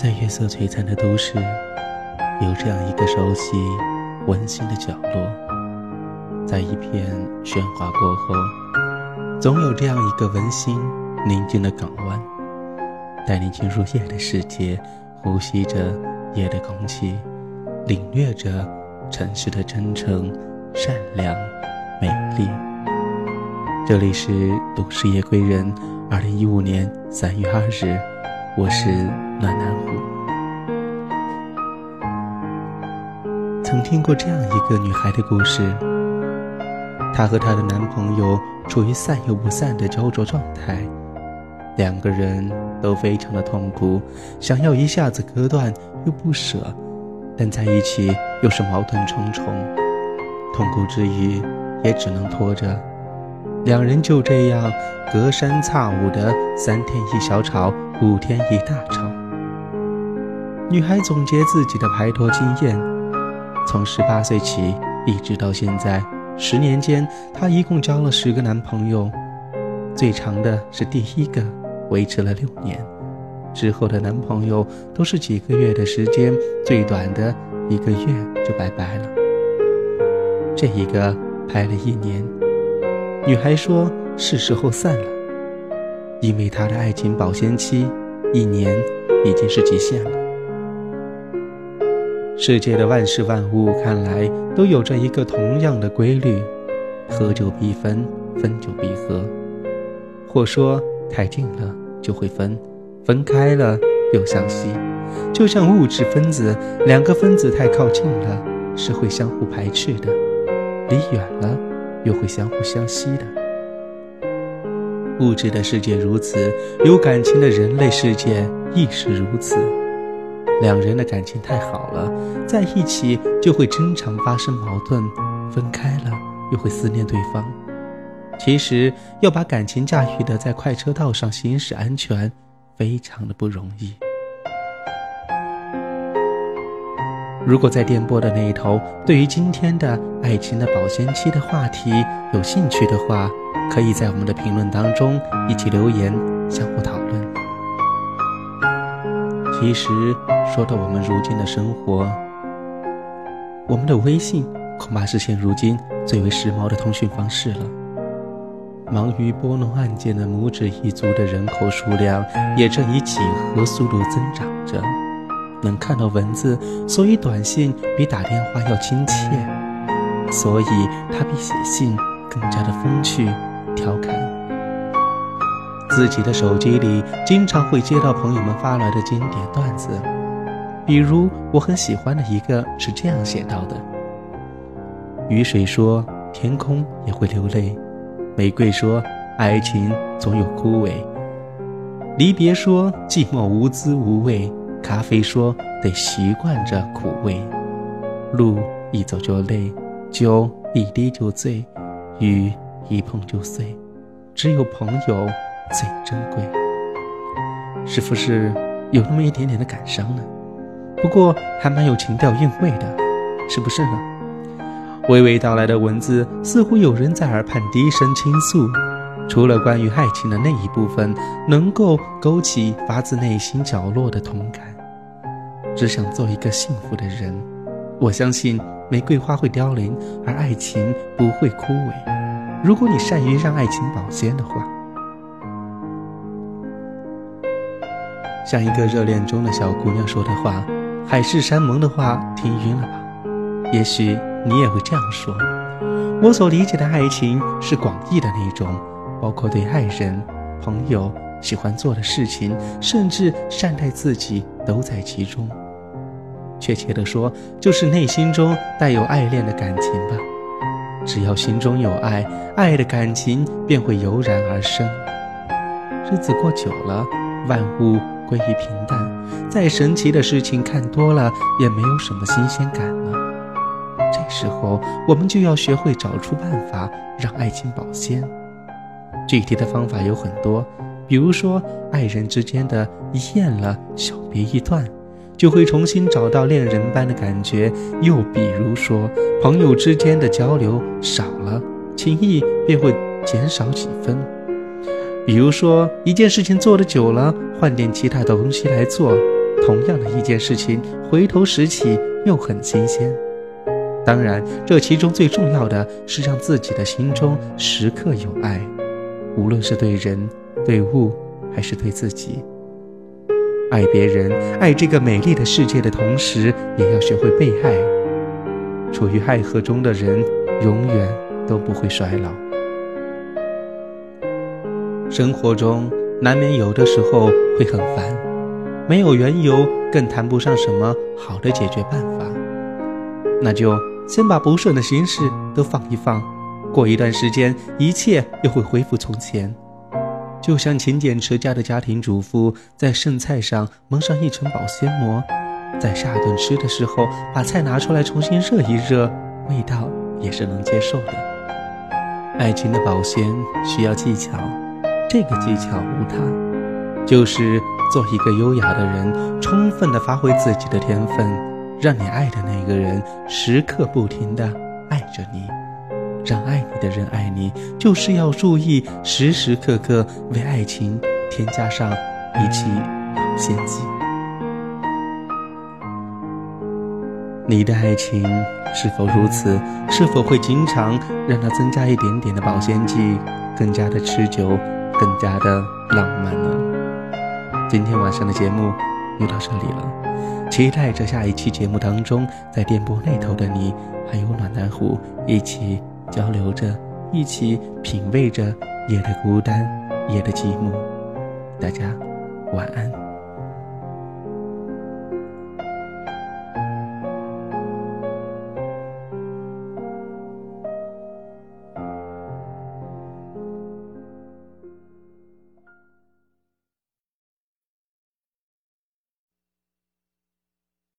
在月色璀璨的都市，有这样一个熟悉、温馨的角落。在一片喧哗过后，总有这样一个温馨、宁静的港湾，带你进入夜的世界，呼吸着夜的空气，领略着城市的真诚、善良、美丽。这里是都市夜归人，二零一五年三月二日，我是。暖南湖。曾听过这样一个女孩的故事，她和她的男朋友处于散又不散的焦灼状态，两个人都非常的痛苦，想要一下子割断又不舍，但在一起又是矛盾重重，痛苦之余也只能拖着。两人就这样隔三差五的三天一小吵，五天一大吵。女孩总结自己的拍拖经验，从十八岁起一直到现在，十年间她一共交了十个男朋友，最长的是第一个，维持了六年，之后的男朋友都是几个月的时间，最短的一个月就拜拜了。这一个拍了一年，女孩说是时候散了，因为他的爱情保鲜期一年已经是极限了。世界的万事万物，看来都有着一个同样的规律：合久必分，分久必合。或说，太近了就会分，分开了又相吸。就像物质分子，两个分子太靠近了是会相互排斥的，离远了又会相互相吸的。物质的世界如此，有感情的人类世界亦是如此。两人的感情太好了，在一起就会经常发生矛盾，分开了又会思念对方。其实要把感情驾驭的在快车道上行驶安全，非常的不容易。如果在电波的那一头，对于今天的爱情的保鲜期的话题有兴趣的话，可以在我们的评论当中一起留言，相互讨论。其实说到我们如今的生活，我们的微信恐怕是现如今最为时髦的通讯方式了。忙于拨弄按键的拇指一族的人口数量也正以几何速度增长着。能看到文字，所以短信比打电话要亲切，所以它比写信更加的风趣调侃。自己的手机里经常会接到朋友们发来的经典段子，比如我很喜欢的一个是这样写到的：雨水说天空也会流泪，玫瑰说爱情总有枯萎，离别说寂寞无滋无味，咖啡说得习惯着苦味，路一走就累，酒一滴就醉，雨一碰就碎，只有朋友。最珍贵，是不是有那么一点点的感伤呢？不过还蛮有情调韵味的，是不是呢？娓娓道来的文字，似乎有人在耳畔低声倾诉。除了关于爱情的那一部分，能够勾起发自内心角落的同感。只想做一个幸福的人。我相信玫瑰花会凋零，而爱情不会枯萎。如果你善于让爱情保鲜的话。像一个热恋中的小姑娘说的话，海誓山盟的话听晕了吧？也许你也会这样说。我所理解的爱情是广义的那种，包括对爱人、朋友、喜欢做的事情，甚至善待自己都在其中。确切的说，就是内心中带有爱恋的感情吧。只要心中有爱，爱的感情便会油然而生。日子过久了，万物。归于平淡，再神奇的事情看多了，也没有什么新鲜感了。这时候，我们就要学会找出办法，让爱情保鲜。具体的方法有很多，比如说，爱人之间的一厌了，小别一段，就会重新找到恋人般的感觉；又比如说，朋友之间的交流少了，情谊便会减少几分。比如说，一件事情做的久了，换点其他的东西来做，同样的一件事情，回头拾起又很新鲜。当然，这其中最重要的是让自己的心中时刻有爱，无论是对人、对物，还是对自己。爱别人、爱这个美丽的世界的同时，也要学会被爱。处于爱河中的人，永远都不会衰老。生活中难免有的时候会很烦，没有缘由，更谈不上什么好的解决办法，那就。先把不顺的心事都放一放，过一段时间，一切又会恢复从前。就像勤俭持家的家庭主妇，在剩菜上蒙上一层保鲜膜，在下顿吃的时候，把菜拿出来重新热一热，味道也是能接受的。爱情的保鲜需要技巧，这个技巧无他，就是做一个优雅的人，充分的发挥自己的天分。让你爱的那个人时刻不停的爱着你，让爱你的人爱你，就是要注意时时刻刻为爱情添加上一剂保鲜剂。你的爱情是否如此？是否会经常让它增加一点点的保鲜剂，更加的持久，更加的浪漫呢？今天晚上的节目就到这里了。期待着下一期节目当中，在电波那头的你，还有暖男虎一起交流着，一起品味着夜的孤单，夜的寂寞。大家晚安。